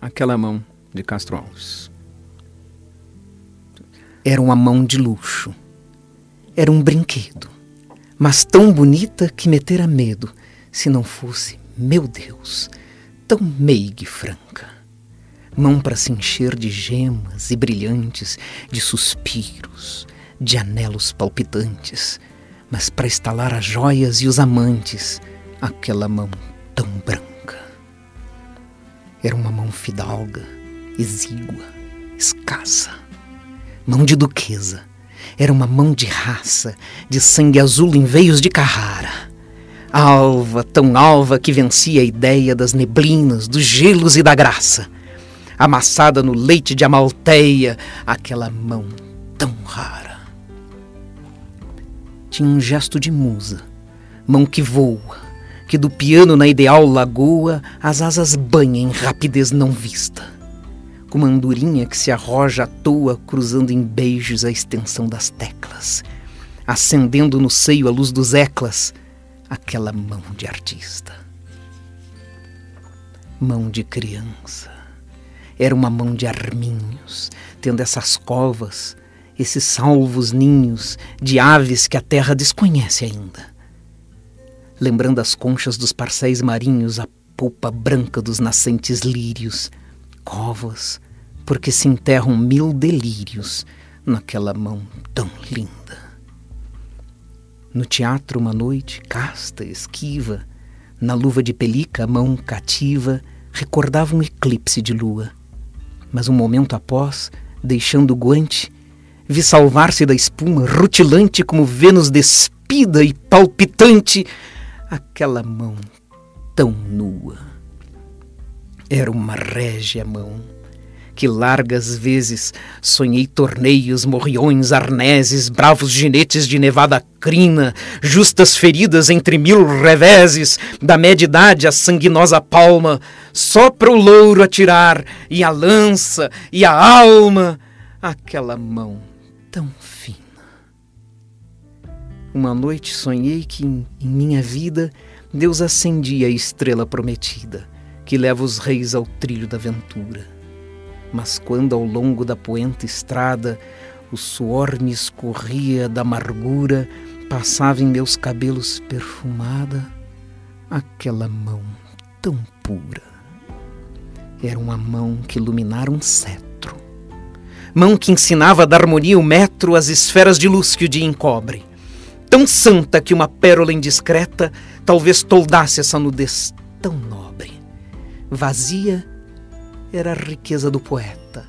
aquela mão de Castro Alves. Era uma mão de luxo. Era um brinquedo, mas tão bonita que metera medo se não fosse, meu Deus, tão meiga e franca. Mão para se encher de gemas e brilhantes, de suspiros, de anelos palpitantes, mas para estalar as joias e os amantes, aquela mão tão branca. Era uma mão fidalga, exígua, escassa. Mão de duquesa. Era uma mão de raça, de sangue azul em veios de Carrara. Alva, tão alva que vencia a ideia das neblinas, dos gelos e da graça. Amassada no leite de amalteia, aquela mão tão rara. Tinha um gesto de musa, mão que voa, que do piano na ideal lagoa as asas banha em rapidez não vista. Como a andorinha que se arroja à toa, cruzando em beijos a extensão das teclas, acendendo no seio a luz dos eclas, aquela mão de artista. Mão de criança. Era uma mão de arminhos, tendo essas covas, esses salvos ninhos de aves que a terra desconhece ainda lembrando as conchas dos parcéis marinhos, a polpa branca dos nascentes lírios, covas, porque se enterram mil delírios naquela mão tão linda. No teatro, uma noite, casta, esquiva, na luva de pelica, a mão cativa, recordava um eclipse de lua. Mas um momento após, deixando o guante, vi salvar-se da espuma, rutilante como Vênus despida e palpitante, aquela mão tão nua. Era uma régia mão que largas vezes sonhei torneios, morriões, arneses, bravos ginetes de nevada crina, justas feridas entre mil reveses, da média idade a sanguinosa palma, só para o louro atirar, e a lança, e a alma, aquela mão tão fina. Uma noite sonhei que em, em minha vida Deus acendia a estrela prometida, que leva os reis ao trilho da aventura. Mas quando ao longo da poenta estrada o suor me escorria da amargura, passava em meus cabelos perfumada aquela mão tão pura. Era uma mão que iluminara um cetro, mão que ensinava da harmonia o metro às esferas de luz que o dia encobre tão santa que uma pérola indiscreta talvez toldasse essa nudez tão nobre. Vazia era a riqueza do poeta,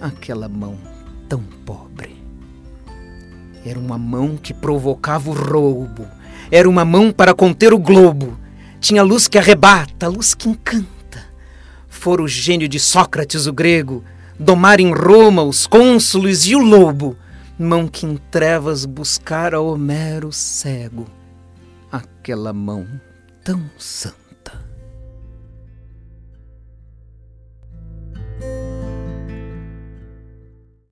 aquela mão tão pobre. Era uma mão que provocava o roubo, era uma mão para conter o globo. Tinha luz que arrebata, luz que encanta. Fora o gênio de Sócrates, o grego, domar em Roma os cônsules e o lobo mão que em trevas buscara Homero cego, aquela mão tão santa.